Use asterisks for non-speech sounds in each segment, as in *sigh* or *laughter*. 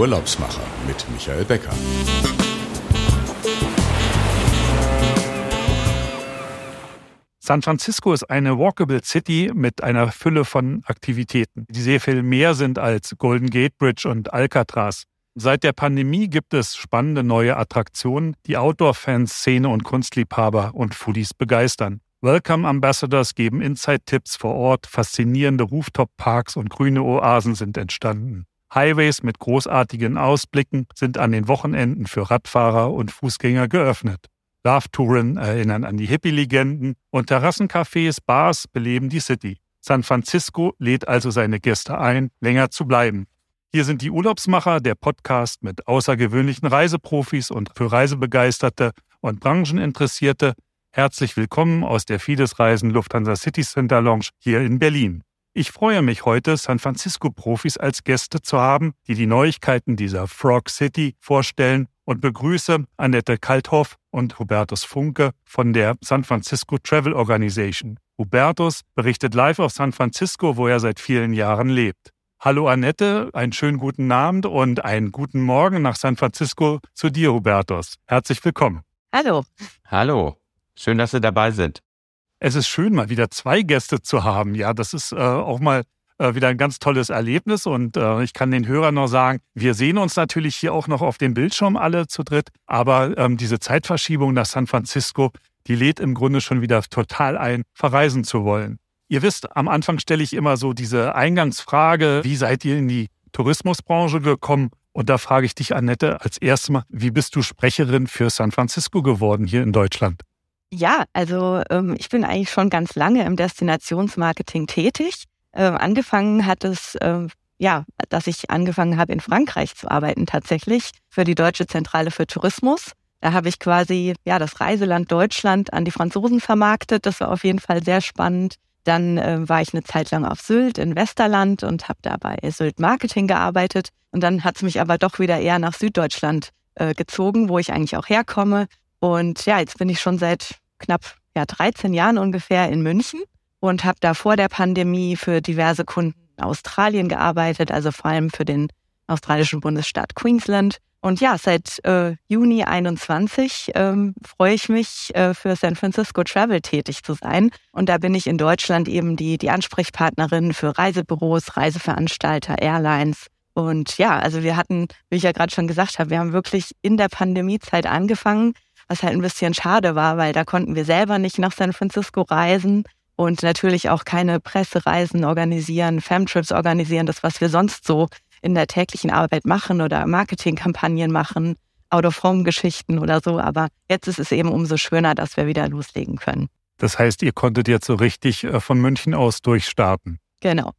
Urlaubsmacher mit Michael Becker. San Francisco ist eine walkable City mit einer Fülle von Aktivitäten, die sehr viel mehr sind als Golden Gate Bridge und Alcatraz. Seit der Pandemie gibt es spannende neue Attraktionen, die Outdoor-Fans, Szene- und Kunstliebhaber und Foodies begeistern. Welcome Ambassadors geben Inside-Tipps vor Ort, faszinierende Rooftop-Parks und grüne Oasen sind entstanden. Highways mit großartigen Ausblicken sind an den Wochenenden für Radfahrer und Fußgänger geöffnet. Love-Touren erinnern an die Hippie-Legenden und Terrassencafés, Bars beleben die City. San Francisco lädt also seine Gäste ein, länger zu bleiben. Hier sind die Urlaubsmacher, der Podcast mit außergewöhnlichen Reiseprofis und für Reisebegeisterte und Brancheninteressierte. Herzlich willkommen aus der Fides Reisen Lufthansa City Center Lounge hier in Berlin. Ich freue mich heute, San Francisco-Profis als Gäste zu haben, die die Neuigkeiten dieser Frog City vorstellen und begrüße Annette Kalthoff und Hubertus Funke von der San Francisco Travel Organization. Hubertus berichtet live aus San Francisco, wo er seit vielen Jahren lebt. Hallo Annette, einen schönen guten Abend und einen guten Morgen nach San Francisco zu dir, Hubertus. Herzlich willkommen. Hallo. Hallo. Schön, dass Sie dabei sind. Es ist schön, mal wieder zwei Gäste zu haben. Ja, das ist äh, auch mal äh, wieder ein ganz tolles Erlebnis und äh, ich kann den Hörern noch sagen, wir sehen uns natürlich hier auch noch auf dem Bildschirm alle zu dritt, aber ähm, diese Zeitverschiebung nach San Francisco, die lädt im Grunde schon wieder total ein, verreisen zu wollen. Ihr wisst, am Anfang stelle ich immer so diese Eingangsfrage, wie seid ihr in die Tourismusbranche gekommen? Und da frage ich dich, Annette, als erstes Mal, wie bist du Sprecherin für San Francisco geworden hier in Deutschland? Ja, also ähm, ich bin eigentlich schon ganz lange im Destinationsmarketing tätig. Ähm, angefangen hat es, ähm, ja, dass ich angefangen habe, in Frankreich zu arbeiten tatsächlich für die Deutsche Zentrale für Tourismus. Da habe ich quasi ja das Reiseland Deutschland an die Franzosen vermarktet. Das war auf jeden Fall sehr spannend. Dann äh, war ich eine Zeit lang auf Sylt in Westerland und habe da bei Sylt Marketing gearbeitet. Und dann hat es mich aber doch wieder eher nach Süddeutschland äh, gezogen, wo ich eigentlich auch herkomme. Und ja, jetzt bin ich schon seit knapp ja, 13 Jahren ungefähr in München und habe da vor der Pandemie für diverse Kunden in Australien gearbeitet, also vor allem für den australischen Bundesstaat Queensland. Und ja, seit äh, Juni 21 ähm, freue ich mich, äh, für San Francisco Travel tätig zu sein. Und da bin ich in Deutschland eben die, die Ansprechpartnerin für Reisebüros, Reiseveranstalter, Airlines. Und ja, also wir hatten, wie ich ja gerade schon gesagt habe, wir haben wirklich in der Pandemiezeit angefangen, was halt ein bisschen schade war, weil da konnten wir selber nicht nach San Francisco reisen und natürlich auch keine Pressereisen organisieren, Femtrips organisieren, das, was wir sonst so in der täglichen Arbeit machen oder Marketingkampagnen machen, Out-of-Home-Geschichten oder so. Aber jetzt ist es eben umso schöner, dass wir wieder loslegen können. Das heißt, ihr konntet jetzt so richtig äh, von München aus durchstarten. Genau.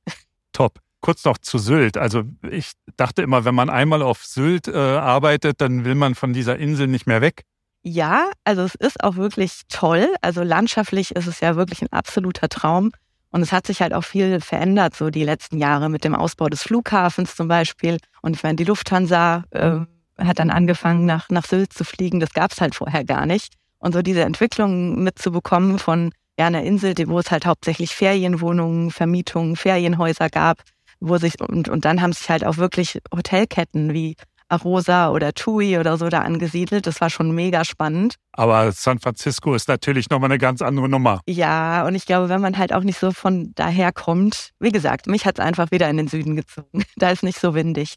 Top. Kurz noch zu Sylt. Also ich dachte immer, wenn man einmal auf Sylt äh, arbeitet, dann will man von dieser Insel nicht mehr weg. Ja, also es ist auch wirklich toll. Also landschaftlich ist es ja wirklich ein absoluter Traum. Und es hat sich halt auch viel verändert, so die letzten Jahre mit dem Ausbau des Flughafens zum Beispiel. Und ich meine, die Lufthansa äh, hat dann angefangen, nach, nach Sylt zu fliegen. Das gab es halt vorher gar nicht. Und so diese Entwicklung mitzubekommen von ja, einer Insel, wo es halt hauptsächlich Ferienwohnungen, Vermietungen, Ferienhäuser gab, wo sich, und, und dann haben sich halt auch wirklich Hotelketten wie Arosa oder TUI oder so da angesiedelt. Das war schon mega spannend. Aber San Francisco ist natürlich nochmal eine ganz andere Nummer. Ja, und ich glaube, wenn man halt auch nicht so von daher kommt, wie gesagt, mich hat es einfach wieder in den Süden gezogen. *laughs* Da ist nicht so windig.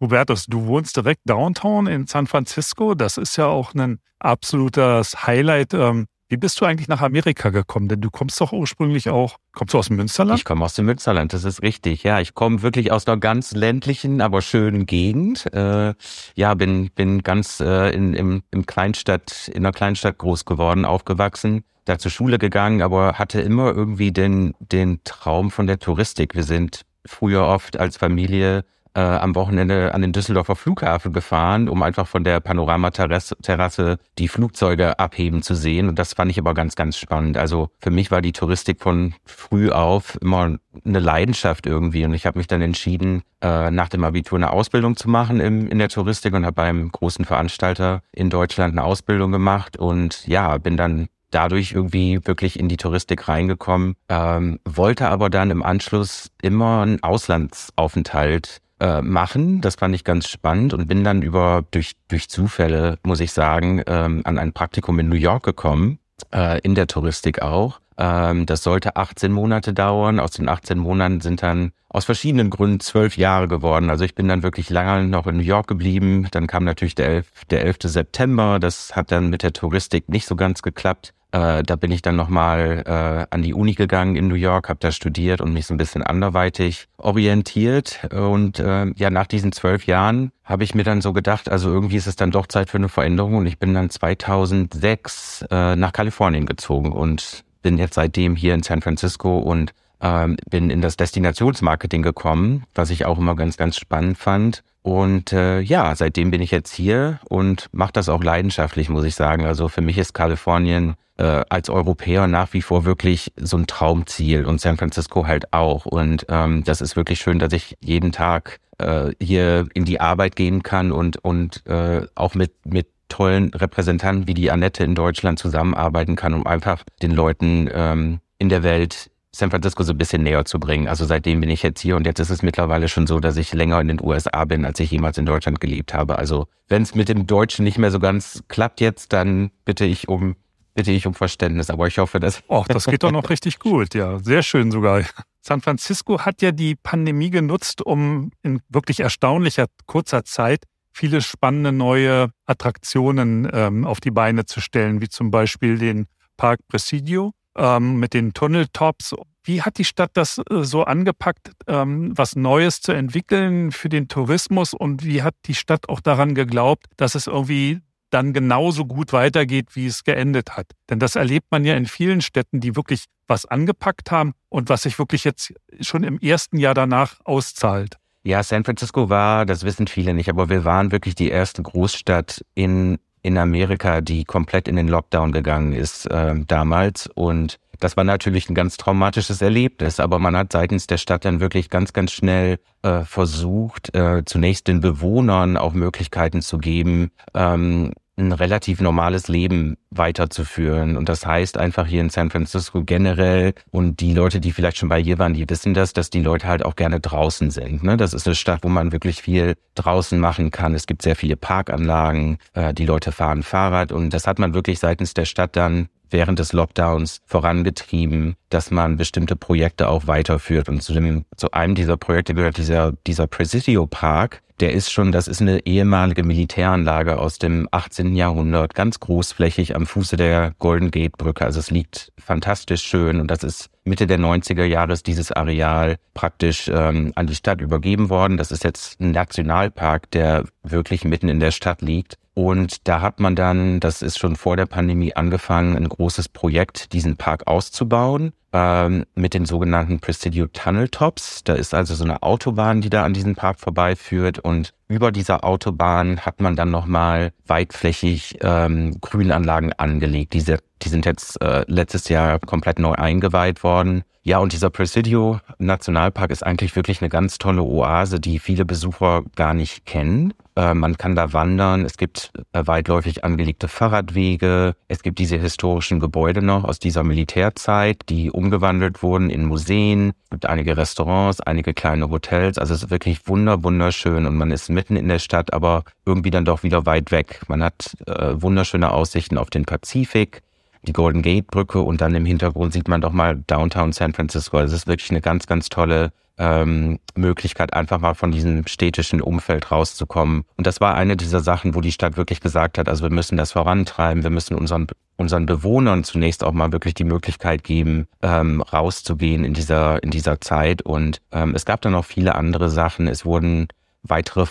Hubertus, du wohnst direkt downtown in San Francisco. Das ist ja auch ein absolutes Highlight ähm, wie bist du eigentlich nach Amerika gekommen? Denn du kommst doch ursprünglich auch, kommst du aus dem Münsterland? Ich komme aus dem Münsterland, das ist richtig. Ja, ich komme wirklich aus einer ganz ländlichen, aber schönen Gegend. Äh, ja, bin bin ganz äh, in im, im Kleinstadt in einer Kleinstadt groß geworden, aufgewachsen, da zur Schule gegangen, aber hatte immer irgendwie den den Traum von der Touristik. Wir sind früher oft als Familie äh, am Wochenende an den Düsseldorfer Flughafen gefahren, um einfach von der Panoramaterrasse die Flugzeuge abheben zu sehen. Und das fand ich aber ganz, ganz spannend. Also für mich war die Touristik von früh auf immer eine Leidenschaft irgendwie. Und ich habe mich dann entschieden, äh, nach dem Abitur eine Ausbildung zu machen im, in der Touristik und habe beim großen Veranstalter in Deutschland eine Ausbildung gemacht. Und ja, bin dann dadurch irgendwie wirklich in die Touristik reingekommen, ähm, wollte aber dann im Anschluss immer einen Auslandsaufenthalt äh, machen. Das fand ich ganz spannend und bin dann über durch durch Zufälle, muss ich sagen, ähm, an ein Praktikum in New York gekommen, äh, in der Touristik auch. Ähm, das sollte 18 Monate dauern. Aus den 18 Monaten sind dann aus verschiedenen Gründen zwölf Jahre geworden. Also ich bin dann wirklich lange noch in New York geblieben. Dann kam natürlich der 11, der 11. September. Das hat dann mit der Touristik nicht so ganz geklappt. Äh, da bin ich dann nochmal äh, an die Uni gegangen in New York, habe da studiert und mich so ein bisschen anderweitig orientiert. Und äh, ja, nach diesen zwölf Jahren habe ich mir dann so gedacht, also irgendwie ist es dann doch Zeit für eine Veränderung. Und ich bin dann 2006 äh, nach Kalifornien gezogen und bin jetzt seitdem hier in San Francisco und ähm, bin in das Destinationsmarketing gekommen, was ich auch immer ganz, ganz spannend fand. Und äh, ja, seitdem bin ich jetzt hier und mache das auch leidenschaftlich, muss ich sagen. Also für mich ist Kalifornien äh, als Europäer nach wie vor wirklich so ein Traumziel und San Francisco halt auch. Und ähm, das ist wirklich schön, dass ich jeden Tag äh, hier in die Arbeit gehen kann und, und äh, auch mit, mit tollen Repräsentanten wie die Annette in Deutschland zusammenarbeiten kann, um einfach den Leuten ähm, in der Welt San Francisco so ein bisschen näher zu bringen. Also seitdem bin ich jetzt hier und jetzt ist es mittlerweile schon so, dass ich länger in den USA bin, als ich jemals in Deutschland gelebt habe. Also wenn es mit dem Deutschen nicht mehr so ganz klappt jetzt, dann bitte ich um bitte ich um Verständnis, aber ich hoffe, dass. Och, das geht doch noch richtig gut, ja. Sehr schön sogar. San Francisco hat ja die Pandemie genutzt, um in wirklich erstaunlicher kurzer Zeit viele spannende neue Attraktionen ähm, auf die Beine zu stellen, wie zum Beispiel den Park Presidio ähm, mit den Tunneltops. Wie hat die Stadt das äh, so angepackt, ähm, was Neues zu entwickeln für den Tourismus und wie hat die Stadt auch daran geglaubt, dass es irgendwie dann genauso gut weitergeht, wie es geendet hat. Denn das erlebt man ja in vielen Städten, die wirklich was angepackt haben und was sich wirklich jetzt schon im ersten Jahr danach auszahlt. Ja, San Francisco war, das wissen viele nicht, aber wir waren wirklich die erste Großstadt in, in Amerika, die komplett in den Lockdown gegangen ist äh, damals. Und das war natürlich ein ganz traumatisches Erlebnis, aber man hat seitens der Stadt dann wirklich ganz, ganz schnell äh, versucht, äh, zunächst den Bewohnern auch Möglichkeiten zu geben, ähm, ein relativ normales Leben weiterzuführen. Und das heißt einfach hier in San Francisco generell und die Leute, die vielleicht schon bei hier waren, die wissen das, dass die Leute halt auch gerne draußen sind. Ne? Das ist eine Stadt, wo man wirklich viel draußen machen kann. Es gibt sehr viele Parkanlagen, äh, die Leute fahren Fahrrad und das hat man wirklich seitens der Stadt dann während des Lockdowns vorangetrieben, dass man bestimmte Projekte auch weiterführt. Und zu, dem, zu einem dieser Projekte gehört dieser, dieser Presidio Park. Der ist schon, das ist eine ehemalige Militäranlage aus dem 18. Jahrhundert, ganz großflächig am Fuße der Golden Gate Brücke. Also es liegt fantastisch schön und das ist Mitte der 90er Jahre ist dieses Areal praktisch ähm, an die Stadt übergeben worden. Das ist jetzt ein Nationalpark, der wirklich mitten in der Stadt liegt. Und da hat man dann, das ist schon vor der Pandemie angefangen, ein großes Projekt, diesen Park auszubauen ähm, mit den sogenannten Presidio Tunnel Tops. Da ist also so eine Autobahn, die da an diesen Park vorbeiführt und über dieser Autobahn hat man dann nochmal weitflächig ähm, Grünanlagen angelegt. Diese, die sind jetzt äh, letztes Jahr komplett neu eingeweiht worden. Ja, und dieser Presidio Nationalpark ist eigentlich wirklich eine ganz tolle Oase, die viele Besucher gar nicht kennen. Äh, man kann da wandern. Es gibt äh, weitläufig angelegte Fahrradwege. Es gibt diese historischen Gebäude noch aus dieser Militärzeit, die umgewandelt wurden in Museen. Es gibt einige Restaurants, einige kleine Hotels. Also es ist wirklich wunder, wunderschön und man ist mitten in der Stadt, aber irgendwie dann doch wieder weit weg. Man hat äh, wunderschöne Aussichten auf den Pazifik die Golden Gate Brücke und dann im Hintergrund sieht man doch mal Downtown San Francisco. Also es ist wirklich eine ganz, ganz tolle ähm, Möglichkeit, einfach mal von diesem städtischen Umfeld rauszukommen. Und das war eine dieser Sachen, wo die Stadt wirklich gesagt hat, also wir müssen das vorantreiben, wir müssen unseren unseren Bewohnern zunächst auch mal wirklich die Möglichkeit geben, ähm, rauszugehen in dieser in dieser Zeit. Und ähm, es gab dann noch viele andere Sachen. Es wurden weitere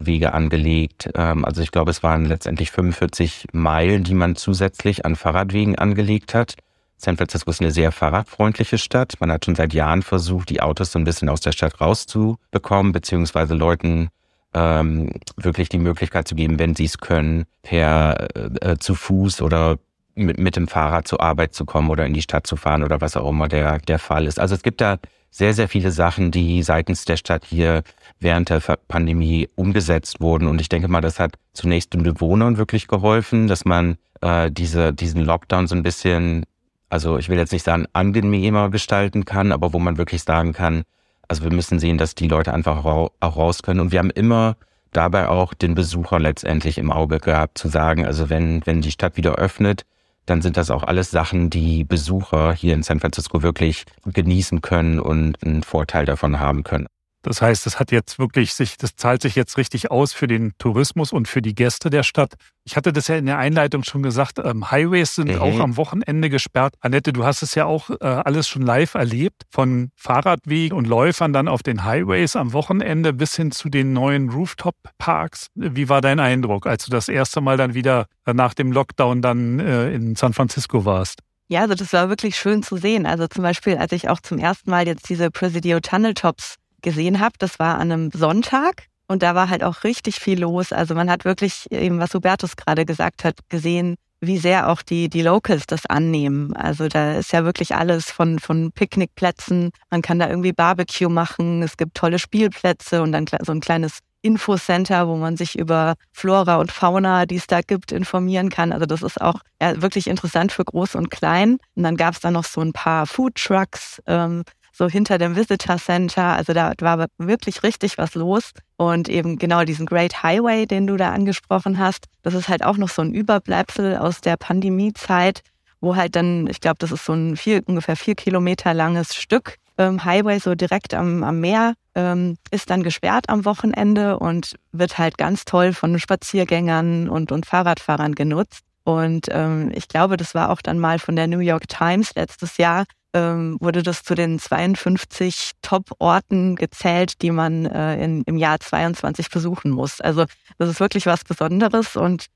Fahrradwege angelegt. Ähm, also ich glaube, es waren letztendlich 45 Meilen, die man zusätzlich an Fahrradwegen angelegt hat. San Francisco ist eine sehr fahrradfreundliche Stadt. Man hat schon seit Jahren versucht, die Autos so ein bisschen aus der Stadt rauszubekommen, beziehungsweise Leuten ähm, wirklich die Möglichkeit zu geben, wenn sie es können, per äh, zu Fuß oder mit, mit dem Fahrrad zur Arbeit zu kommen oder in die Stadt zu fahren oder was auch immer der, der Fall ist. Also es gibt da sehr, sehr viele Sachen, die seitens der Stadt hier während der Pandemie umgesetzt wurden. Und ich denke mal, das hat zunächst den Bewohnern wirklich geholfen, dass man äh, diese, diesen Lockdown so ein bisschen also ich will jetzt nicht sagen, angenehmer gestalten kann, aber wo man wirklich sagen kann, Also wir müssen sehen, dass die Leute einfach auch raus können. Und wir haben immer dabei auch den Besucher letztendlich im Auge gehabt, zu sagen, also wenn, wenn die Stadt wieder öffnet, dann sind das auch alles Sachen, die Besucher hier in San Francisco wirklich genießen können und einen Vorteil davon haben können. Das heißt, es hat jetzt wirklich sich, das zahlt sich jetzt richtig aus für den Tourismus und für die Gäste der Stadt. Ich hatte das ja in der Einleitung schon gesagt, ähm, Highways sind mhm. auch am Wochenende gesperrt. Annette, du hast es ja auch äh, alles schon live erlebt, von Fahrradwegen und Läufern dann auf den Highways am Wochenende bis hin zu den neuen Rooftop-Parks. Wie war dein Eindruck, als du das erste Mal dann wieder äh, nach dem Lockdown dann äh, in San Francisco warst? Ja, also das war wirklich schön zu sehen. Also zum Beispiel, als ich auch zum ersten Mal jetzt diese Presidio Tunnel Tops gesehen habe. Das war an einem Sonntag und da war halt auch richtig viel los. Also man hat wirklich eben, was Hubertus gerade gesagt hat, gesehen, wie sehr auch die, die Locals das annehmen. Also da ist ja wirklich alles von, von Picknickplätzen. Man kann da irgendwie Barbecue machen. Es gibt tolle Spielplätze und dann so ein kleines Infocenter, wo man sich über Flora und Fauna, die es da gibt, informieren kann. Also das ist auch wirklich interessant für Groß und Klein. Und dann gab es da noch so ein paar Food Trucks, ähm, so hinter dem Visitor Center. Also da war wirklich richtig was los. Und eben genau diesen Great Highway, den du da angesprochen hast, das ist halt auch noch so ein Überbleibsel aus der Pandemiezeit, wo halt dann, ich glaube, das ist so ein vier, ungefähr vier Kilometer langes Stück ähm, Highway, so direkt am, am Meer, ähm, ist dann gesperrt am Wochenende und wird halt ganz toll von Spaziergängern und, und Fahrradfahrern genutzt. Und ähm, ich glaube, das war auch dann mal von der New York Times letztes Jahr ähm, wurde das zu den 52 Top-Orten gezählt, die man äh, in, im Jahr 22 besuchen muss. Also das ist wirklich was Besonderes und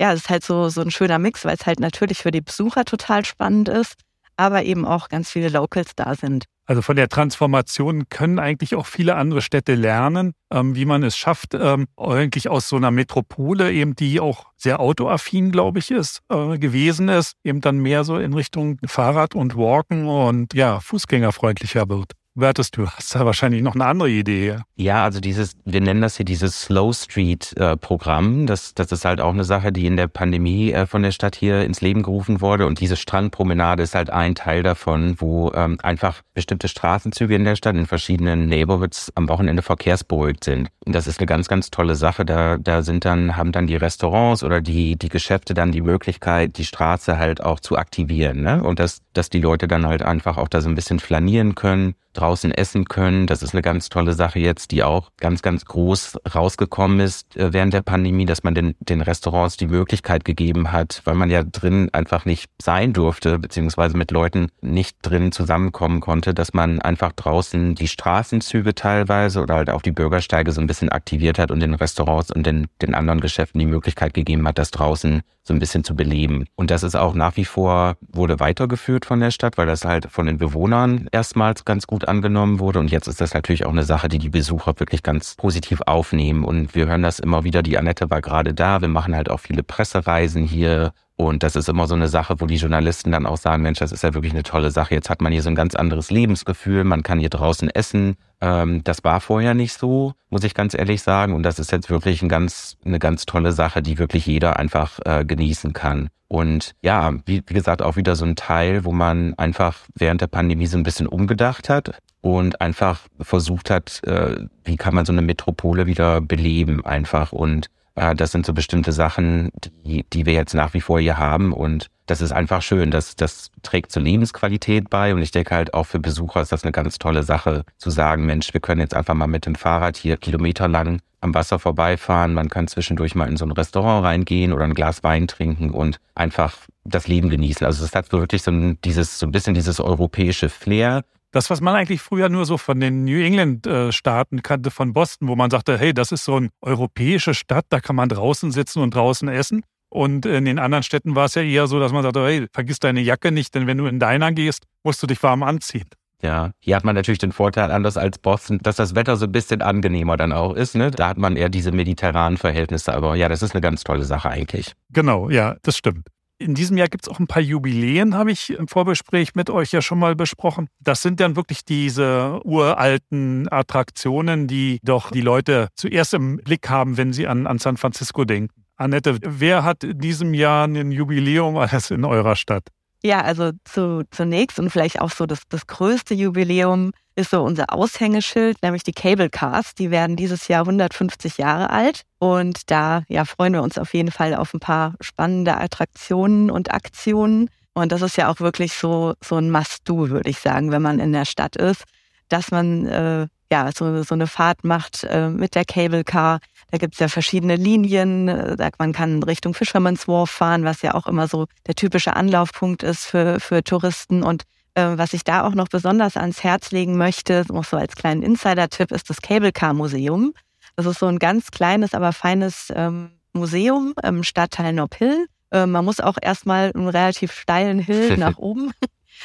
ja, es ist halt so, so ein schöner Mix, weil es halt natürlich für die Besucher total spannend ist, aber eben auch ganz viele Locals da sind. Also von der Transformation können eigentlich auch viele andere Städte lernen, ähm, wie man es schafft, ähm, eigentlich aus so einer Metropole, eben die auch sehr autoaffin, glaube ich, ist, äh, gewesen ist, eben dann mehr so in Richtung Fahrrad und Walken und ja, fußgängerfreundlicher wird. Hubertus, du hast da wahrscheinlich noch eine andere Idee. Ja, also dieses, wir nennen das hier dieses Slow Street äh, Programm. Das, das ist halt auch eine Sache, die in der Pandemie äh, von der Stadt hier ins Leben gerufen wurde. Und diese Strandpromenade ist halt ein Teil davon, wo ähm, einfach bestimmte Straßenzüge in der Stadt in verschiedenen Neighborhoods am Wochenende verkehrsberuhigt sind. Und das ist eine ganz, ganz tolle Sache. Da, da sind dann, haben dann die Restaurants oder die, die Geschäfte dann die Möglichkeit, die Straße halt auch zu aktivieren. Ne? Und dass, dass die Leute dann halt einfach auch da so ein bisschen flanieren können draußen essen können. Das ist eine ganz tolle Sache jetzt, die auch ganz, ganz groß rausgekommen ist äh, während der Pandemie, dass man den, den Restaurants die Möglichkeit gegeben hat, weil man ja drin einfach nicht sein durfte, beziehungsweise mit Leuten nicht drin zusammenkommen konnte, dass man einfach draußen die Straßenzüge teilweise oder halt auch die Bürgersteige so ein bisschen aktiviert hat und den Restaurants und den, den anderen Geschäften die Möglichkeit gegeben hat, das draußen so ein bisschen zu beleben. Und das ist auch nach wie vor, wurde weitergeführt von der Stadt, weil das halt von den Bewohnern erstmals ganz gut angenommen wurde. Und jetzt ist das natürlich auch eine Sache, die die Besucher wirklich ganz positiv aufnehmen. Und wir hören das immer wieder, die Annette war gerade da. Wir machen halt auch viele Pressereisen hier und das ist immer so eine Sache, wo die Journalisten dann auch sagen, Mensch, das ist ja wirklich eine tolle Sache. Jetzt hat man hier so ein ganz anderes Lebensgefühl, man kann hier draußen essen. Ähm, das war vorher nicht so, muss ich ganz ehrlich sagen. Und das ist jetzt wirklich ein ganz, eine ganz tolle Sache, die wirklich jeder einfach äh, genießen kann. Und ja, wie, wie gesagt, auch wieder so ein Teil, wo man einfach während der Pandemie so ein bisschen umgedacht hat und einfach versucht hat, äh, wie kann man so eine Metropole wieder beleben einfach und das sind so bestimmte Sachen, die, die wir jetzt nach wie vor hier haben und das ist einfach schön. Das, das trägt zur Lebensqualität bei und ich denke halt auch für Besucher ist das eine ganz tolle Sache, zu sagen, Mensch, wir können jetzt einfach mal mit dem Fahrrad hier kilometerlang am Wasser vorbeifahren. Man kann zwischendurch mal in so ein Restaurant reingehen oder ein Glas Wein trinken und einfach das Leben genießen. Also es hat wirklich so ein, dieses, so ein bisschen dieses europäische Flair, das, was man eigentlich früher nur so von den New England-Staaten kannte, von Boston, wo man sagte, hey, das ist so eine europäische Stadt, da kann man draußen sitzen und draußen essen. Und in den anderen Städten war es ja eher so, dass man sagte, hey, vergiss deine Jacke nicht, denn wenn du in deiner gehst, musst du dich warm anziehen. Ja, hier hat man natürlich den Vorteil, anders als Boston, dass das Wetter so ein bisschen angenehmer dann auch ist. Ne? Da hat man eher diese mediterranen Verhältnisse. Aber ja, das ist eine ganz tolle Sache eigentlich. Genau, ja, das stimmt. In diesem Jahr gibt es auch ein paar Jubiläen, habe ich im Vorgespräch mit euch ja schon mal besprochen. Das sind dann wirklich diese uralten Attraktionen, die doch die Leute zuerst im Blick haben, wenn sie an, an San Francisco denken. Annette, wer hat in diesem Jahr ein Jubiläum *laughs* alles in eurer Stadt? Ja, also zu, zunächst und vielleicht auch so das, das größte Jubiläum ist so unser Aushängeschild, nämlich die Cable Cars. Die werden dieses Jahr 150 Jahre alt. Und da ja, freuen wir uns auf jeden Fall auf ein paar spannende Attraktionen und Aktionen. Und das ist ja auch wirklich so, so ein Must-Do, würde ich sagen, wenn man in der Stadt ist, dass man äh, ja so, so eine Fahrt macht äh, mit der Cable Car. Da gibt's ja verschiedene Linien. Äh, man kann Richtung Fisherman's Wharf fahren, was ja auch immer so der typische Anlaufpunkt ist für, für Touristen. Und äh, was ich da auch noch besonders ans Herz legen möchte, auch so als kleinen Insider-Tipp, ist das Cable Car Museum. Das ist so ein ganz kleines, aber feines ähm, Museum im Stadtteil Nob Hill. Äh, man muss auch erstmal einen relativ steilen Hill *laughs* nach oben.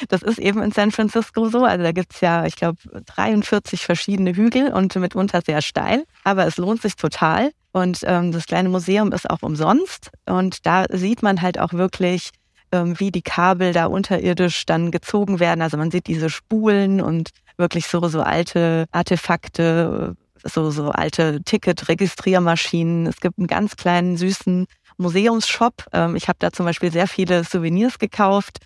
Das ist eben in San Francisco so. Also da gibt's ja, ich glaube, 43 verschiedene Hügel und mitunter sehr steil. Aber es lohnt sich total. Und ähm, das kleine Museum ist auch umsonst. Und da sieht man halt auch wirklich, ähm, wie die Kabel da unterirdisch dann gezogen werden. Also man sieht diese Spulen und wirklich so, so alte Artefakte, so, so alte Ticket-Registriermaschinen. Es gibt einen ganz kleinen, süßen Museumsshop. Ähm, ich habe da zum Beispiel sehr viele Souvenirs gekauft.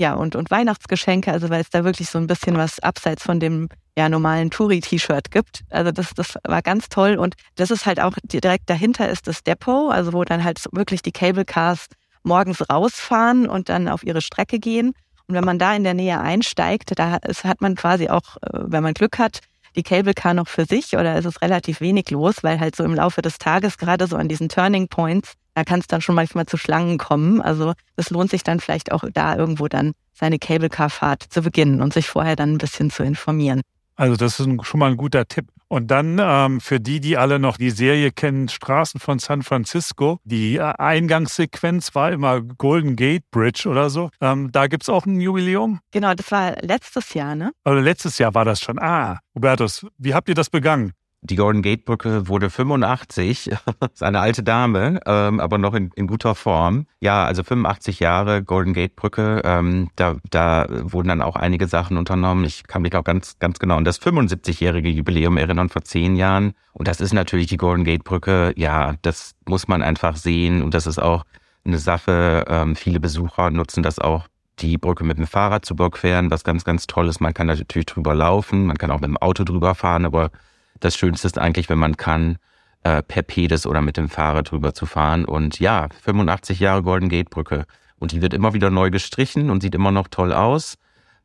Ja, und, und Weihnachtsgeschenke, also weil es da wirklich so ein bisschen was abseits von dem ja, normalen Touri-T-Shirt gibt. Also das, das war ganz toll. Und das ist halt auch direkt dahinter ist das Depot, also wo dann halt wirklich die Cable Cars morgens rausfahren und dann auf ihre Strecke gehen. Und wenn man da in der Nähe einsteigt, da hat man quasi auch, äh, wenn man Glück hat, die Cable Car noch für sich oder ist es relativ wenig los, weil halt so im Laufe des Tages gerade so an diesen Turning Points da kann es dann schon manchmal zu Schlangen kommen. Also es lohnt sich dann vielleicht auch da irgendwo dann seine Cable-Car-Fahrt zu beginnen und sich vorher dann ein bisschen zu informieren. Also das ist schon mal ein guter Tipp. Und dann ähm, für die, die alle noch die Serie kennen, Straßen von San Francisco, die äh, Eingangssequenz war immer Golden Gate Bridge oder so. Ähm, da gibt's auch ein Jubiläum? Genau, das war letztes Jahr, ne? Also letztes Jahr war das schon. Ah, Hubertus, wie habt ihr das begangen? Die Golden Gate Brücke wurde 85, *laughs* ist eine alte Dame, ähm, aber noch in, in, guter Form. Ja, also 85 Jahre Golden Gate Brücke, ähm, da, da wurden dann auch einige Sachen unternommen. Ich kann mich auch ganz, ganz genau an das 75-jährige Jubiläum erinnern vor zehn Jahren. Und das ist natürlich die Golden Gate Brücke, ja, das muss man einfach sehen und das ist auch eine Sache. Ähm, viele Besucher nutzen das auch die Brücke mit dem Fahrrad zu überqueren, was ganz, ganz toll ist. Man kann natürlich drüber laufen, man kann auch mit dem Auto drüber fahren, aber das Schönste ist eigentlich, wenn man kann, äh, per Pedis oder mit dem Fahrrad drüber zu fahren. Und ja, 85 Jahre Golden Gate Brücke. Und die wird immer wieder neu gestrichen und sieht immer noch toll aus.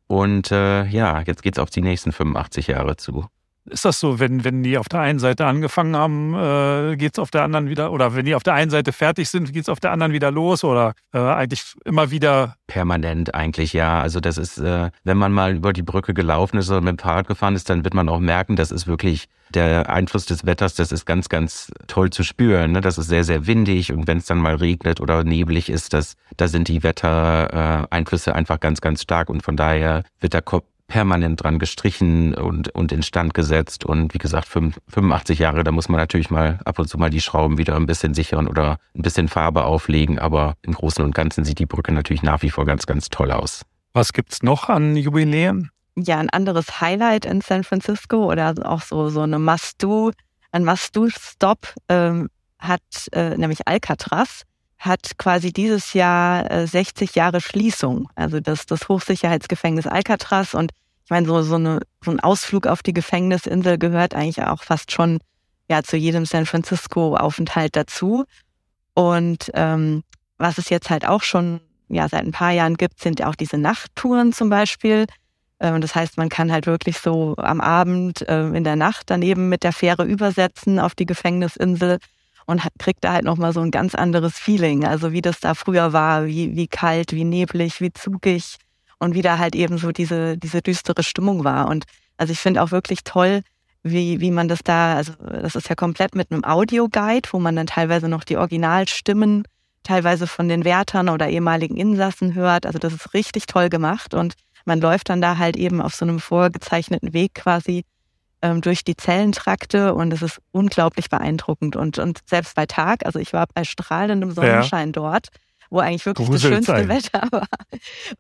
Und äh, ja, jetzt geht's auf die nächsten 85 Jahre zu. Ist das so, wenn, wenn die auf der einen Seite angefangen haben, äh, geht es auf der anderen wieder, oder wenn die auf der einen Seite fertig sind, geht es auf der anderen wieder los oder äh, eigentlich immer wieder? Permanent eigentlich, ja. Also das ist, äh, wenn man mal über die Brücke gelaufen ist oder mit dem Fahrrad gefahren ist, dann wird man auch merken, das ist wirklich der Einfluss des Wetters, das ist ganz, ganz toll zu spüren. Ne? Das ist sehr, sehr windig und wenn es dann mal regnet oder neblig ist, das, da sind die Wettereinflüsse einfach ganz, ganz stark und von daher wird der Kopf permanent dran gestrichen und, und instand gesetzt. Und wie gesagt, 85 Jahre, da muss man natürlich mal ab und zu mal die Schrauben wieder ein bisschen sichern oder ein bisschen Farbe auflegen. Aber im Großen und Ganzen sieht die Brücke natürlich nach wie vor ganz, ganz toll aus. Was gibt's noch an Jubiläen? Ja, ein anderes Highlight in San Francisco oder auch so, so eine Must-Do, ein Must-Do-Stop ähm, hat äh, nämlich Alcatraz hat quasi dieses Jahr äh, 60 Jahre Schließung. Also das, das Hochsicherheitsgefängnis Alcatraz. Und ich meine, so, so, eine, so ein Ausflug auf die Gefängnisinsel gehört eigentlich auch fast schon ja zu jedem San Francisco-Aufenthalt dazu. Und ähm, was es jetzt halt auch schon ja seit ein paar Jahren gibt, sind auch diese Nachttouren zum Beispiel. Ähm, das heißt, man kann halt wirklich so am Abend äh, in der Nacht daneben mit der Fähre übersetzen auf die Gefängnisinsel und kriegt da halt nochmal so ein ganz anderes Feeling. Also wie das da früher war, wie, wie kalt, wie neblig, wie zugig und wie da halt eben so diese, diese düstere Stimmung war. Und also ich finde auch wirklich toll, wie, wie man das da, also das ist ja komplett mit einem Audioguide, wo man dann teilweise noch die Originalstimmen teilweise von den Wärtern oder ehemaligen Insassen hört. Also das ist richtig toll gemacht und man läuft dann da halt eben auf so einem vorgezeichneten Weg quasi ähm, durch die Zellentrakte und es ist unglaublich beeindruckend. Und, und selbst bei Tag, also ich war bei strahlendem Sonnenschein ja. dort, wo eigentlich wirklich Grusel das schönste sein. Wetter *laughs* war.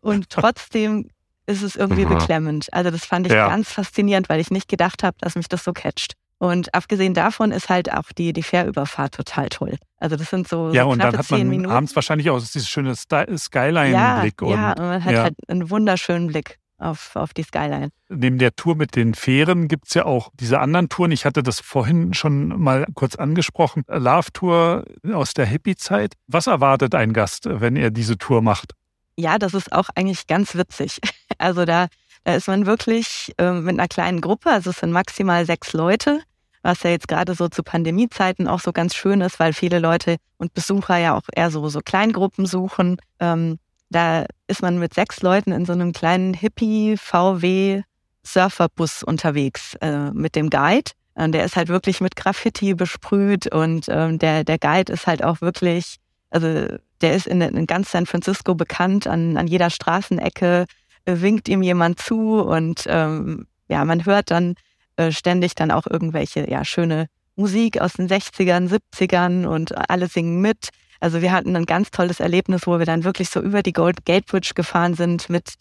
Und *laughs* trotzdem ist es irgendwie mhm. beklemmend. Also das fand ich ja. ganz faszinierend, weil ich nicht gedacht habe, dass mich das so catcht. Und abgesehen davon ist halt auch die, die Fährüberfahrt total toll. Also das sind so, ja, so und dann hat man Minuten. abends wahrscheinlich auch dieses schöne Skyline-Blick. Ja, ja, und man hat ja. halt einen wunderschönen Blick auf, auf die Skyline. Neben der Tour mit den Fähren gibt es ja auch diese anderen Touren. Ich hatte das vorhin schon mal kurz angesprochen. Love Tour aus der Hippie-Zeit. Was erwartet ein Gast, wenn er diese Tour macht? Ja, das ist auch eigentlich ganz witzig. *laughs* Also da, da ist man wirklich äh, mit einer kleinen Gruppe, also es sind maximal sechs Leute, was ja jetzt gerade so zu Pandemiezeiten auch so ganz schön ist, weil viele Leute und Besucher ja auch eher so, so Kleingruppen suchen. Ähm, da ist man mit sechs Leuten in so einem kleinen Hippie-VW-Surferbus unterwegs äh, mit dem Guide. Und der ist halt wirklich mit Graffiti besprüht und ähm, der, der Guide ist halt auch wirklich, also der ist in, in ganz San Francisco bekannt, an, an jeder Straßenecke äh, winkt ihm jemand zu und ähm, ja, man hört dann äh, ständig dann auch irgendwelche ja schöne Musik aus den 60ern, 70ern und alle singen mit. Also wir hatten ein ganz tolles Erlebnis, wo wir dann wirklich so über die Gold Gate Bridge gefahren sind mit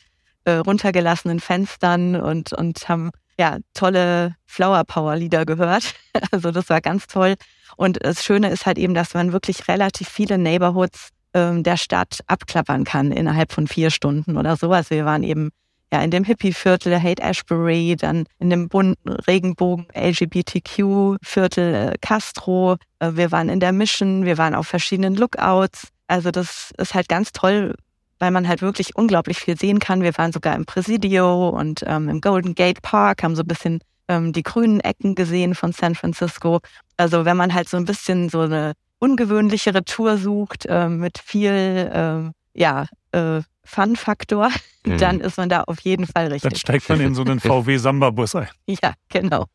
äh, runtergelassenen Fenstern und, und haben ja tolle Flower Power Lieder gehört. *laughs* Also das war ganz toll. Und das Schöne ist halt eben, dass man wirklich relativ viele Neighborhoods ähm, der Stadt abklappern kann innerhalb von vier Stunden oder so. Also wir waren eben ja in dem Hippie-Viertel, Hate Ashbury, dann in dem bunten Regenbogen LGBTQ-Viertel äh, Castro. Äh, wir waren in der Mission, wir waren auf verschiedenen Lookouts. Also das ist halt ganz toll, weil man halt wirklich unglaublich viel sehen kann. Wir waren sogar im Presidio und ähm, im Golden Gate Park, haben so ein bisschen ähm, die grünen Ecken gesehen von San Francisco. Also wenn man halt so ein bisschen so eine ungewöhnlichere Tour sucht äh, mit viel äh, ja, äh, Fun-Faktor, *laughs* mhm. dann ist man da auf jeden Fall richtig. Dann steigt man in so einen *laughs* VW-Samba-Bus ein. Ja, genau.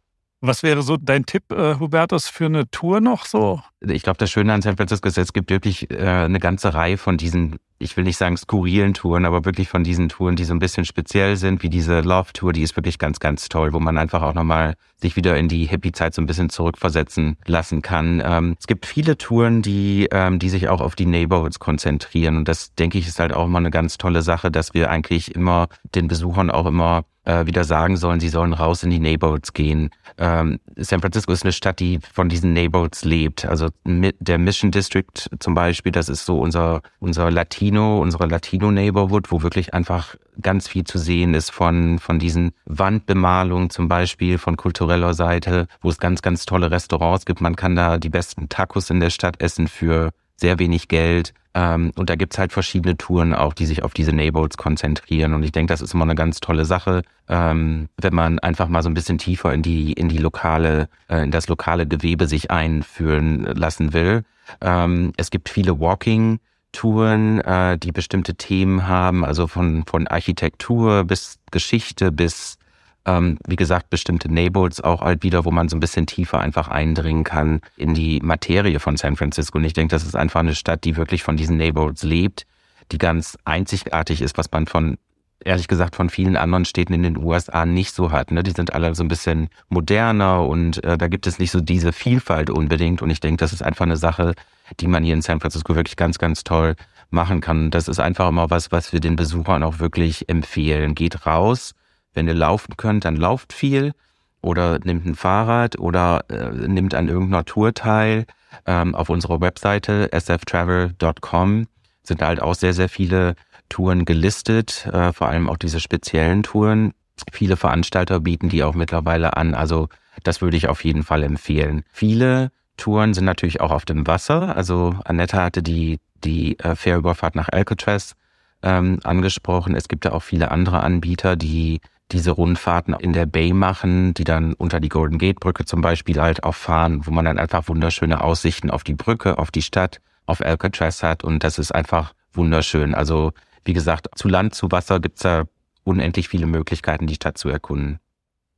Was wäre so dein Tipp, äh, Hubertus, für eine Tour noch so? Ich glaube, das Schöne an San Francisco ist, es gibt wirklich äh, eine ganze Reihe von diesen, ich will nicht sagen skurrilen Touren, aber wirklich von diesen Touren, die so ein bisschen speziell sind, wie diese Love Tour, die ist wirklich ganz, ganz toll, wo man einfach auch nochmal sich wieder in die Hippie-Zeit so ein bisschen zurückversetzen lassen kann. Ähm, es gibt viele Touren, die, ähm, die sich auch auf die Neighborhoods konzentrieren. Und das, denke ich, ist halt auch immer eine ganz tolle Sache, dass wir eigentlich immer den Besuchern auch immer äh, wieder sagen sollen, sie sollen raus in die Neighborhoods gehen. Ähm, San Francisco ist eine Stadt, die von diesen Neighborhoods lebt. Also der Mission District zum Beispiel, das ist so unser, unser Latino, unsere Latino Neighborhood, wo wirklich einfach ganz viel zu sehen ist von, von diesen Wandbemalungen zum Beispiel, von kultureller Seite, wo es ganz, ganz tolle Restaurants gibt. Man kann da die besten Tacos in der Stadt essen für sehr wenig Geld. Ähm, und da gibt's halt verschiedene Touren auch, die sich auf diese Neighborhoods konzentrieren. Und ich denke, das ist immer eine ganz tolle Sache, ähm, wenn man einfach mal so ein bisschen tiefer in die, in die lokale, äh, in das lokale Gewebe sich einführen lassen will. Ähm, es gibt viele Walking Touren, äh, die bestimmte Themen haben, also von, von Architektur bis Geschichte bis ähm, wie gesagt, bestimmte Neighborhoods auch halt wieder, wo man so ein bisschen tiefer einfach eindringen kann in die Materie von San Francisco. Und ich denke, das ist einfach eine Stadt, die wirklich von diesen Neighborhoods lebt, die ganz einzigartig ist, was man von ehrlich gesagt von vielen anderen Städten in den USA nicht so hat. Ne? Die sind alle so ein bisschen moderner und äh, da gibt es nicht so diese Vielfalt unbedingt. Und ich denke, das ist einfach eine Sache, die man hier in San Francisco wirklich ganz, ganz toll machen kann. Das ist einfach immer was, was wir den Besuchern auch wirklich empfehlen. Geht raus, wenn ihr laufen könnt, dann lauft viel oder nimmt ein Fahrrad oder äh, nimmt an irgendeiner Tour teil. Ähm, auf unserer Webseite sftravel.com sind halt auch sehr, sehr viele Touren gelistet, äh, vor allem auch diese speziellen Touren. Viele Veranstalter bieten die auch mittlerweile an, also das würde ich auf jeden Fall empfehlen. Viele Touren sind natürlich auch auf dem Wasser, also Annette hatte die, die äh, Fährüberfahrt nach Alcatraz ähm, angesprochen. Es gibt ja auch viele andere Anbieter, die diese Rundfahrten in der Bay machen, die dann unter die Golden Gate Brücke zum Beispiel halt auch fahren, wo man dann einfach wunderschöne Aussichten auf die Brücke, auf die Stadt, auf Alcatraz hat und das ist einfach wunderschön. Also wie gesagt, zu Land, zu Wasser gibt's da unendlich viele Möglichkeiten, die Stadt zu erkunden.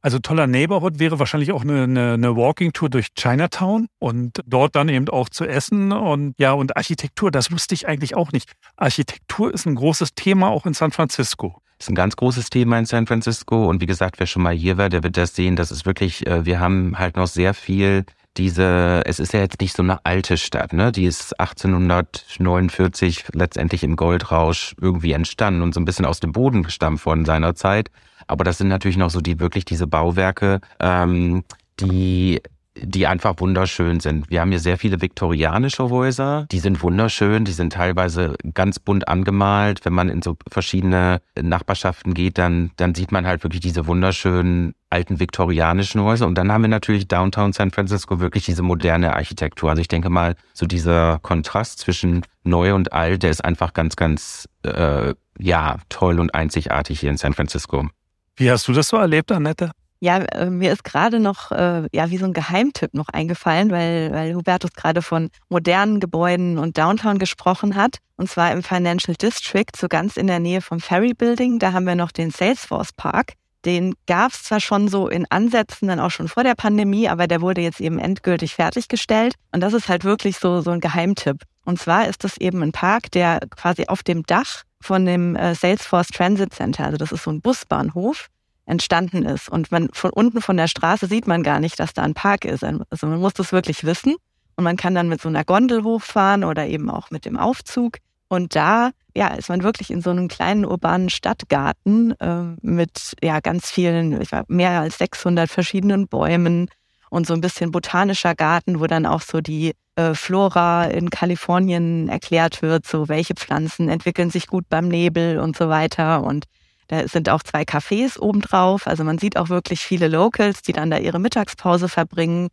Also toller Neighborhood wäre wahrscheinlich auch eine, eine, eine Walking-Tour durch Chinatown und dort dann eben auch zu essen und ja, und Architektur, das wusste ich eigentlich auch nicht. Architektur ist ein großes Thema auch in San Francisco ist ein ganz großes Thema in San Francisco. Und wie gesagt, wer schon mal hier war, der wird das sehen. Das ist wirklich, äh, wir haben halt noch sehr viel diese, es ist ja jetzt nicht so eine alte Stadt, ne? Die ist 1849 letztendlich im Goldrausch irgendwie entstanden und so ein bisschen aus dem Boden gestammt von seiner Zeit. Aber das sind natürlich noch so die wirklich diese Bauwerke, ähm, die die einfach wunderschön sind. Wir haben hier sehr viele viktorianische Häuser, die sind wunderschön, die sind teilweise ganz bunt angemalt. Wenn man in so verschiedene Nachbarschaften geht, dann, dann sieht man halt wirklich diese wunderschönen alten viktorianischen Häuser. Und dann haben wir natürlich Downtown San Francisco wirklich diese moderne Architektur. Also ich denke mal, so dieser Kontrast zwischen neu und alt, der ist einfach ganz, ganz, äh, ja, toll und einzigartig hier in San Francisco. Wie hast du das so erlebt, Annette? Ja, äh, mir ist gerade noch äh, ja wie so ein Geheimtipp noch eingefallen, weil, weil Hubertus gerade von modernen Gebäuden und Downtown gesprochen hat. Und zwar im Financial District, so ganz in der Nähe vom Ferry Building. Da haben wir noch den Salesforce Park. Den gab es zwar schon so in Ansätzen, dann auch schon vor der Pandemie, aber der wurde jetzt eben endgültig fertiggestellt. Und das ist halt wirklich so, so ein Geheimtipp. Und zwar ist das eben ein Park, der quasi auf dem Dach von dem äh, Salesforce Transit Center, also das ist so ein Busbahnhof, entstanden ist. Und man von unten von der Straße sieht man gar nicht, dass da ein Park ist. Also man muss das wirklich wissen. Und man kann dann mit so einer Gondel hochfahren oder eben auch mit dem Aufzug. Und da ja, ist man wirklich in so einem kleinen urbanen Stadtgarten äh, mit ja ganz vielen, ich war mehr als 600 verschiedenen Bäumen und so ein bisschen botanischer Garten, wo dann auch so die äh, Flora in Kalifornien erklärt wird, so welche Pflanzen entwickeln sich gut beim Nebel und so weiter. Und da sind auch zwei Cafés obendrauf. Also man sieht auch wirklich viele Locals, die dann da ihre Mittagspause verbringen.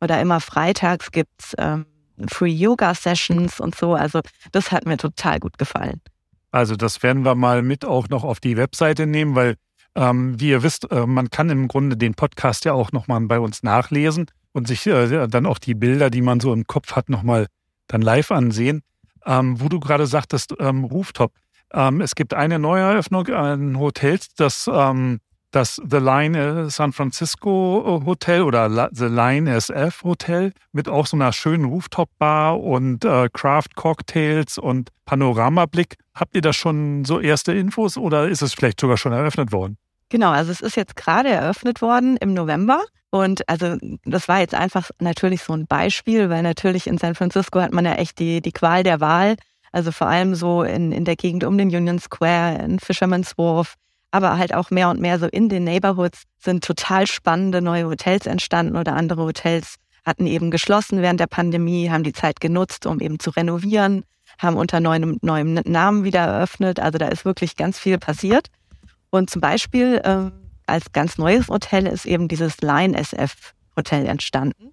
Oder immer freitags gibt's ähm, Free Yoga Sessions und so. Also das hat mir total gut gefallen. Also das werden wir mal mit auch noch auf die Webseite nehmen, weil ähm, wie ihr wisst, äh, man kann im Grunde den Podcast ja auch nochmal bei uns nachlesen und sich äh, dann auch die Bilder, die man so im Kopf hat, nochmal dann live ansehen. Ähm, wo du gerade sagtest, ähm, Rooftop. Ähm, es gibt eine Neueröffnung an Hotels, das, ähm, das The Line äh, San Francisco äh, Hotel oder The Line SF Hotel mit auch so einer schönen Rooftop-Bar und äh, Craft-Cocktails und Panoramablick. Habt ihr da schon so erste Infos oder ist es vielleicht sogar schon eröffnet worden? Genau, also es ist jetzt gerade eröffnet worden im November. Und also das war jetzt einfach natürlich so ein Beispiel, weil natürlich in San Francisco hat man ja echt die, die Qual der Wahl. Also vor allem so in, in der Gegend um den Union Square, in Fisherman's Wharf, aber halt auch mehr und mehr so in den Neighborhoods sind total spannende neue Hotels entstanden oder andere Hotels hatten eben geschlossen während der Pandemie, haben die Zeit genutzt, um eben zu renovieren, haben unter neuem, neuem Namen wieder eröffnet. Also da ist wirklich ganz viel passiert. Und zum Beispiel äh, als ganz neues Hotel ist eben dieses Line SF Hotel entstanden.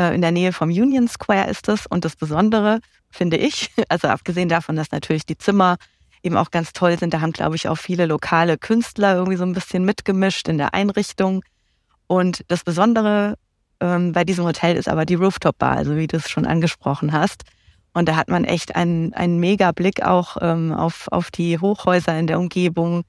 Äh, in der Nähe vom Union Square ist es. Und das Besondere, finde ich. *laughs* Also abgesehen davon, dass natürlich die Zimmer eben auch ganz toll sind. Da haben, glaube ich, auch viele lokale Künstler irgendwie so ein bisschen mitgemischt in der Einrichtung. Und das Besondere ähm, bei diesem Hotel ist aber die Rooftop-Bar, also wie du es schon angesprochen hast. Und da hat man echt einen, einen mega Blick auch ähm, auf, auf die Hochhäuser in der Umgebung.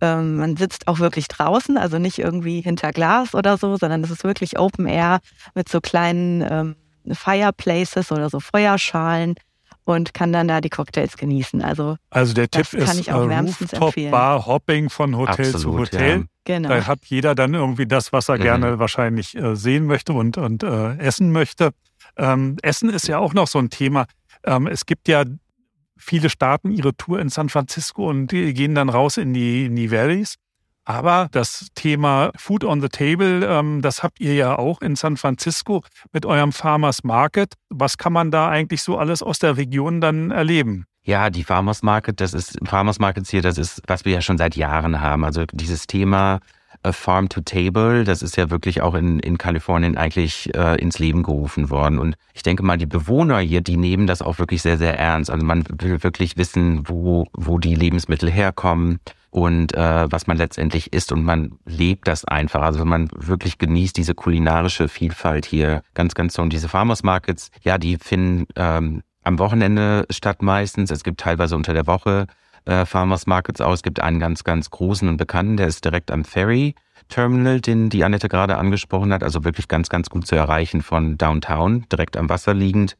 Ähm, man sitzt auch wirklich draußen, also nicht irgendwie hinter Glas oder so, sondern es ist wirklich Open Air mit so kleinen ähm, Fireplaces oder so Feuerschalen und kann dann da die Cocktails genießen. Also, also der Tipp ist ich auch wärmstens Rooftop Bar Hopping von Hotel Absolut, zu Hotel. Ja. Genau. Da hat jeder dann irgendwie das, was er mhm. gerne wahrscheinlich äh, sehen möchte und, und äh, essen möchte. Ähm, essen ist ja auch noch so ein Thema. Ähm, es gibt ja viele starten ihre Tour in San Francisco und gehen dann raus in die, in die Valleys. Aber das Thema Food on the Table, ähm, das habt ihr ja auch in San Francisco mit eurem Farmers Market. Was kann man da eigentlich so alles aus der Region dann erleben? Ja, die Farmers Market, das ist Farmers Markets hier, das ist, was wir ja schon seit Jahren haben. Also dieses Thema äh, Farm to Table, das ist ja wirklich auch in, in Kalifornien eigentlich äh, ins Leben gerufen worden. Und ich denke mal, die Bewohner hier, die nehmen das auch wirklich sehr, sehr ernst. Also man will wirklich wissen, wo, wo die Lebensmittel herkommen und äh, was man letztendlich isst und man lebt das einfach. Also man wirklich genießt diese kulinarische Vielfalt hier ganz, ganz so. Und diese Farmers Markets, ja, die finden ähm, am Wochenende statt meistens. Es gibt teilweise unter der Woche äh, Farmers Markets aus. Es gibt einen ganz, ganz großen und bekannten, der ist direkt am Ferry Terminal, den die Annette gerade angesprochen hat. Also wirklich ganz, ganz gut zu erreichen von Downtown, direkt am Wasser liegend.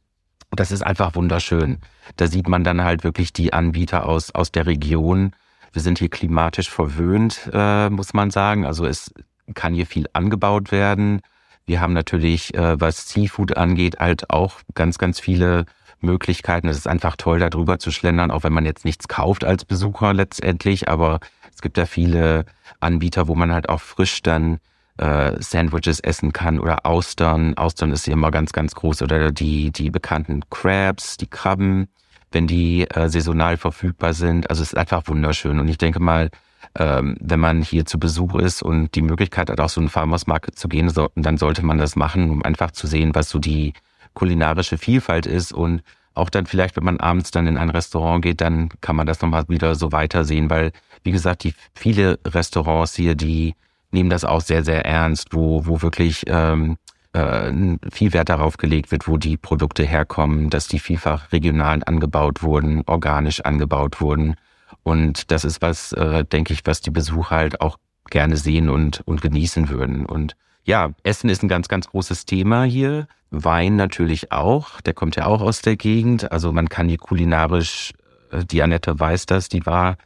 Das ist einfach wunderschön. Da sieht man dann halt wirklich die Anbieter aus, aus der Region wir sind hier klimatisch verwöhnt, äh, muss man sagen. Also es kann hier viel angebaut werden. Wir haben natürlich, äh, was Seafood angeht, halt auch ganz, ganz viele Möglichkeiten. Es ist einfach toll, da drüber zu schlendern, auch wenn man jetzt nichts kauft als Besucher letztendlich. Aber es gibt da viele Anbieter, wo man halt auch frisch dann äh, Sandwiches essen kann oder Austern. Austern ist hier immer ganz, ganz groß oder die, die bekannten Crabs, die Krabben, wenn die äh, saisonal verfügbar sind. Also es ist einfach wunderschön. Und ich denke mal, ähm, wenn man hier zu Besuch ist und die Möglichkeit hat, auf so einen Farmers Market zu gehen, so, dann sollte man das machen, um einfach zu sehen, was so die kulinarische Vielfalt ist und auch dann vielleicht, wenn man abends dann in ein Restaurant geht, dann kann man das nochmal wieder so weitersehen, weil, wie gesagt, die viele Restaurants hier, die nehmen das auch sehr, sehr ernst, wo, wo wirklich ähm, äh, viel Wert darauf gelegt wird, wo die Produkte herkommen, dass die vielfach regional angebaut wurden, organisch angebaut wurden. Und das ist was, äh, denke ich, was die Besucher halt auch gerne sehen und, und genießen würden. Und ja, Essen ist ein ganz, ganz großes Thema hier. Wein natürlich auch. Der kommt ja auch aus der Gegend. Also man kann hier kulinarisch, äh, die Annette weiß das, die war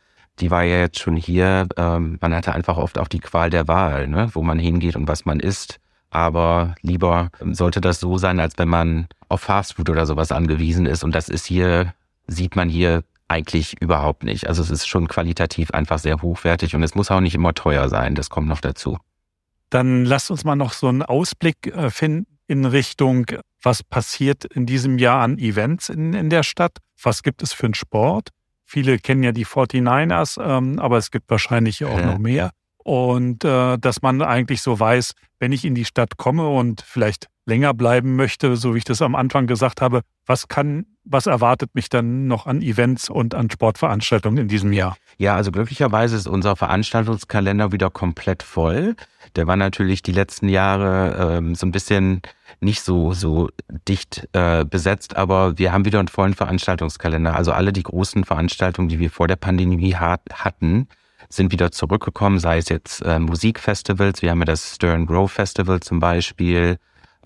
die war ja jetzt schon hier. Ähm, man hatte einfach oft auch die Qual der Wahl, ne? wo man hingeht und was man isst. Aber lieber sollte das so sein, als wenn man auf Fastfood oder sowas angewiesen ist. Und das ist hier, sieht man hier eigentlich überhaupt nicht. Also es ist schon qualitativ einfach sehr hochwertig und es muss auch nicht immer teuer sein. Das kommt noch dazu. Dann lasst uns mal noch so einen Ausblick äh, finden in Richtung, was passiert in diesem Jahr an Events in, in der Stadt? Was gibt es für einen Sport? Viele kennen ja die 49ers, ähm, aber es gibt wahrscheinlich auch ja. noch mehr. Und äh, dass man eigentlich so weiß, wenn ich in die Stadt komme und vielleicht länger bleiben möchte, so wie ich das am Anfang gesagt habe, was kann, was erwartet mich dann noch an Events und an Sportveranstaltungen in diesem Jahr? Ja, also glücklicherweise ist unser Veranstaltungskalender wieder komplett voll. Der war natürlich die letzten Jahre ähm, so ein bisschen nicht so so dicht äh, besetzt, aber wir haben wieder einen vollen Veranstaltungskalender. Also alle die großen Veranstaltungen, die wir vor der Pandemie hat, hatten, sind wieder zurückgekommen, sei es jetzt äh, Musikfestivals, wir haben ja das Stern Grove Festival zum Beispiel.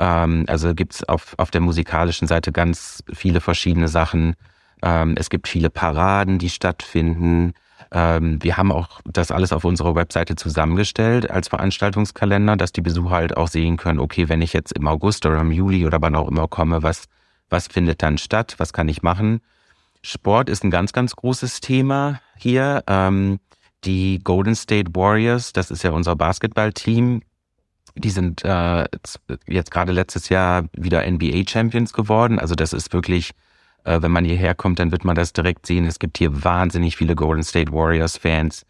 Ähm, also gibt's auf, auf der musikalischen Seite ganz viele verschiedene Sachen. Ähm, es gibt viele Paraden, die stattfinden. Ähm, wir haben auch das alles auf unserer Webseite zusammengestellt als Veranstaltungskalender, dass die Besucher halt auch sehen können, okay, wenn ich jetzt im August oder im Juli oder wann auch immer komme, was, was findet dann statt, was kann ich machen. Sport ist ein ganz, ganz großes Thema hier. Ähm, die Golden State Warriors, das ist ja unser Basketballteam, die sind äh, jetzt gerade letztes Jahr wieder NBA Champions geworden. Also das ist wirklich äh, wenn man hierher kommt, dann wird man das direkt sehen. Es gibt hier wahnsinnig viele Golden State Warriors Fans.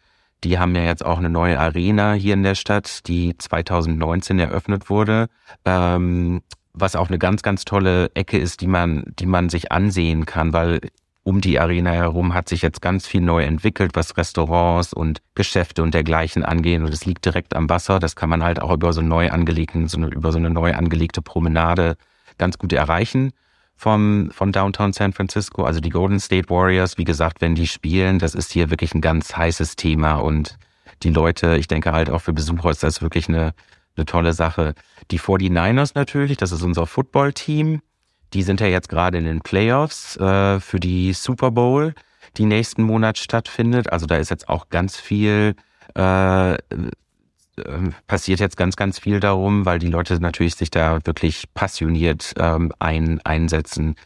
Die haben ja jetzt auch eine neue Arena hier in der Stadt, die 2019 eröffnet wurde. Ähm, was auch eine ganz, ganz tolle Ecke ist, die man, die man sich ansehen kann, weil um die Arena herum hat sich jetzt ganz viel neu entwickelt, was Restaurants und Geschäfte und dergleichen angehen. Und es liegt direkt am Wasser. Das kann man halt auch über so neu angelegten, so eine, über so eine neu angelegte Promenade ganz gut erreichen vom, von Downtown San Francisco, also die Golden State Warriors. Wie gesagt, wenn die spielen, das ist hier wirklich ein ganz heißes Thema und die Leute, ich denke halt auch für Besucher ist das wirklich eine, eine tolle Sache. Die 49ers natürlich, das ist unser Football-Team. Die sind ja jetzt gerade in den Playoffs äh, für die Super Bowl, die nächsten Monat stattfindet. Also da ist jetzt auch ganz viel äh, ähm, passiert jetzt ganz, ganz viel darum, weil die Leute natürlich sich da wirklich passioniert ähm, ein, einsetzen.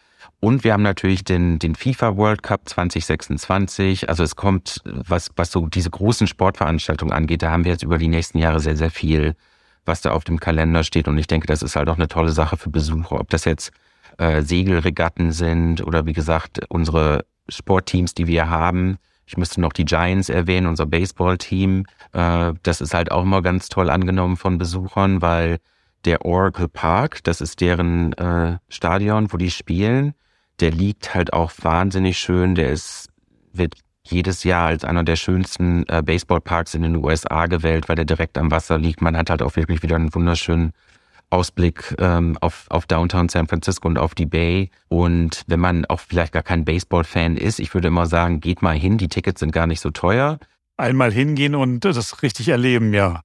Und wir haben natürlich den, den FIFA World Cup 2026. Also es kommt, was, was so diese großen Sportveranstaltungen angeht, da haben wir jetzt über die nächsten Jahre sehr, sehr viel, was da auf dem Kalender steht. Und ich denke, das ist halt auch eine tolle Sache für Besucher. Ob das jetzt äh, Segelregatten sind oder wie gesagt, unsere Sportteams, die wir haben, ich müsste noch die Giants erwähnen, unser Baseball-Team. Äh, das ist halt auch immer ganz toll angenommen von Besuchern, weil der Oracle Park, das ist deren äh, Stadion, wo die spielen, der liegt halt auch wahnsinnig schön. Der ist, wird jedes Jahr als einer der schönsten äh, Baseballparks in den USA gewählt, weil der direkt am Wasser liegt. Man hat halt auch wirklich wieder einen wunderschönen Ausblick ähm, auf, auf Downtown San Francisco und auf die Bay. Und wenn man auch vielleicht gar kein Baseball-Fan ist, ich würde immer sagen, geht mal hin, die Tickets sind gar nicht so teuer. Einmal hingehen und das richtig erleben, ja.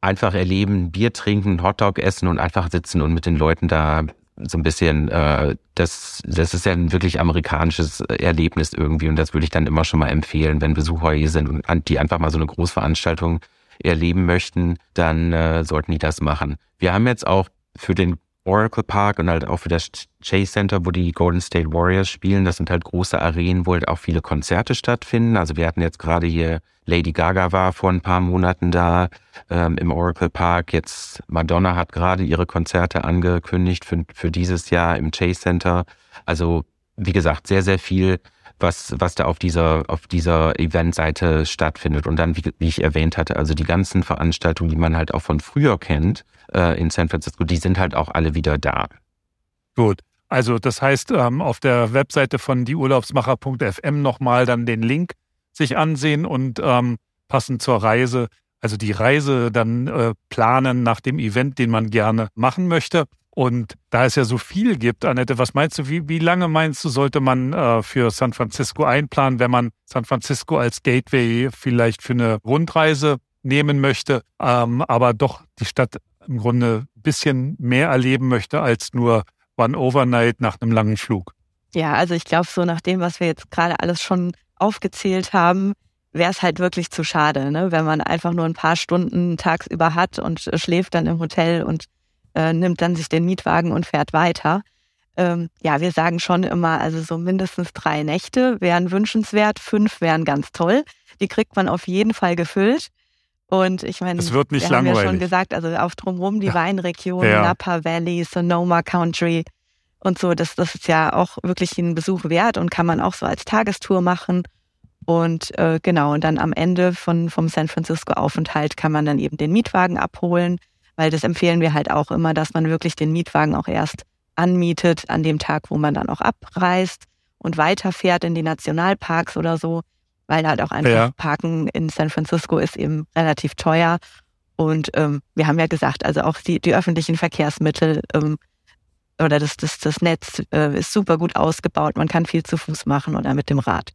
Einfach erleben, Bier trinken, Hotdog essen und einfach sitzen und mit den Leuten da so ein bisschen, äh, das, das ist ja ein wirklich amerikanisches Erlebnis irgendwie und das würde ich dann immer schon mal empfehlen, wenn Besucher hier sind und die einfach mal so eine Großveranstaltung erleben möchten, dann äh, sollten die das machen. Wir haben jetzt auch für den Oracle Park und halt auch für das Chase Center, wo die Golden State Warriors spielen. Das sind halt große Arenen, wo halt auch viele Konzerte stattfinden. Also wir hatten jetzt gerade hier Lady Gaga war vor ein paar Monaten da ähm, im Oracle Park. Jetzt Madonna hat gerade ihre Konzerte angekündigt für, für dieses Jahr im Chase Center. Also wie gesagt, sehr, sehr viel was, was da auf dieser, auf dieser Eventseite stattfindet. Und dann, wie, wie ich erwähnt hatte, also die ganzen Veranstaltungen, die man halt auch von früher kennt äh, in San Francisco, die sind halt auch alle wieder da. Gut. Also das heißt, ähm, auf der Webseite von dieurlaubsmacher.fm nochmal dann den Link sich ansehen und ähm, passend zur Reise, also die Reise dann äh, planen nach dem Event, den man gerne machen möchte. Und da es ja so viel gibt, Annette, was meinst du, wie, wie lange meinst du, sollte man äh, für San Francisco einplanen, wenn man San Francisco als Gateway vielleicht für eine Rundreise nehmen möchte, ähm, aber doch die Stadt im Grunde ein bisschen mehr erleben möchte als nur One Overnight nach einem langen Flug? Ja, also ich glaube, so nach dem, was wir jetzt gerade alles schon aufgezählt haben, wäre es halt wirklich zu schade, ne? wenn man einfach nur ein paar Stunden tagsüber hat und äh, schläft dann im Hotel und äh, nimmt dann sich den Mietwagen und fährt weiter. Ähm, ja, wir sagen schon immer, also so mindestens drei Nächte wären wünschenswert, fünf wären ganz toll. Die kriegt man auf jeden Fall gefüllt. Und ich meine, es wird nicht wir langweilig. haben ja schon gesagt, also auf drumherum die ja. Weinregion, ja. Napa Valley, Sonoma Country und so, das, das ist ja auch wirklich ein Besuch wert und kann man auch so als Tagestour machen. Und äh, genau, und dann am Ende von, vom San Francisco Aufenthalt kann man dann eben den Mietwagen abholen weil das empfehlen wir halt auch immer, dass man wirklich den Mietwagen auch erst anmietet an dem Tag, wo man dann auch abreist und weiterfährt in die Nationalparks oder so, weil halt auch einfach ja. Parken in San Francisco ist eben relativ teuer. Und ähm, wir haben ja gesagt, also auch die, die öffentlichen Verkehrsmittel ähm, oder das, das, das Netz äh, ist super gut ausgebaut. Man kann viel zu Fuß machen oder mit dem Rad.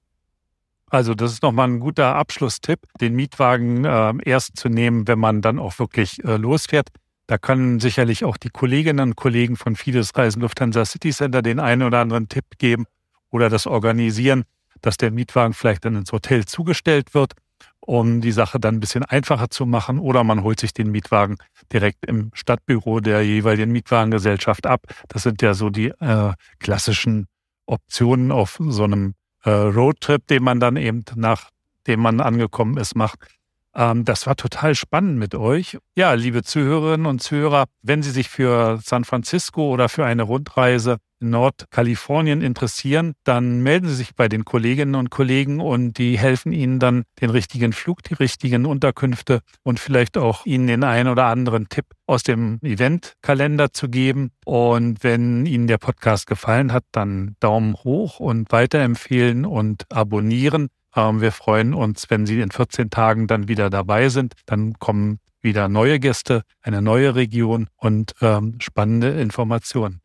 Also das ist nochmal ein guter Abschlusstipp, den Mietwagen äh, erst zu nehmen, wenn man dann auch wirklich äh, losfährt. Da können sicherlich auch die Kolleginnen und Kollegen von Fides Reisen Lufthansa City Center den einen oder anderen Tipp geben oder das organisieren, dass der Mietwagen vielleicht dann ins Hotel zugestellt wird, um die Sache dann ein bisschen einfacher zu machen. Oder man holt sich den Mietwagen direkt im Stadtbüro der jeweiligen Mietwagengesellschaft ab. Das sind ja so die äh, klassischen Optionen auf so einem Roadtrip, den man dann eben nachdem man angekommen ist, macht. Ähm, das war total spannend mit euch. Ja, liebe Zuhörerinnen und Zuhörer, wenn Sie sich für San Francisco oder für eine Rundreise in Nordkalifornien interessieren, dann melden Sie sich bei den Kolleginnen und Kollegen und die helfen Ihnen dann den richtigen Flug, die richtigen Unterkünfte und vielleicht auch Ihnen den einen oder anderen Tipp aus dem Eventkalender zu geben. Und wenn Ihnen der Podcast gefallen hat, dann Daumen hoch und weiterempfehlen und abonnieren. Ähm, wir freuen uns, wenn Sie in 14 Tagen dann wieder dabei sind. Dann kommen wieder neue Gäste, eine neue Region und ähm, spannende Informationen.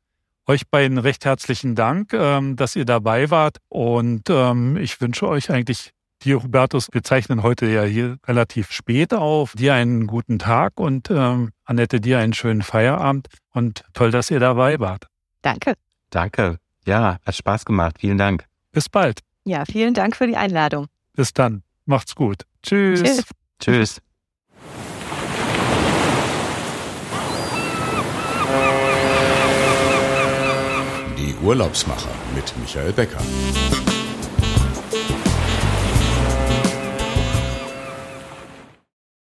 Euch beiden recht herzlichen Dank, ähm, dass ihr dabei wart. Und ähm, ich wünsche euch eigentlich, dir, Hubertus, wir zeichnen heute ja hier relativ spät auf. Dir einen guten Tag und ähm, Annette, dir einen schönen Feierabend. Und toll, dass ihr dabei wart. Danke. Danke. Ja, hat Spaß gemacht. Vielen Dank. Bis bald. Ja, vielen Dank für die Einladung. Bis dann. Macht's gut. Tschüss. Tschüss. Tschüss. Die Urlaubsmacher mit Michael Becker.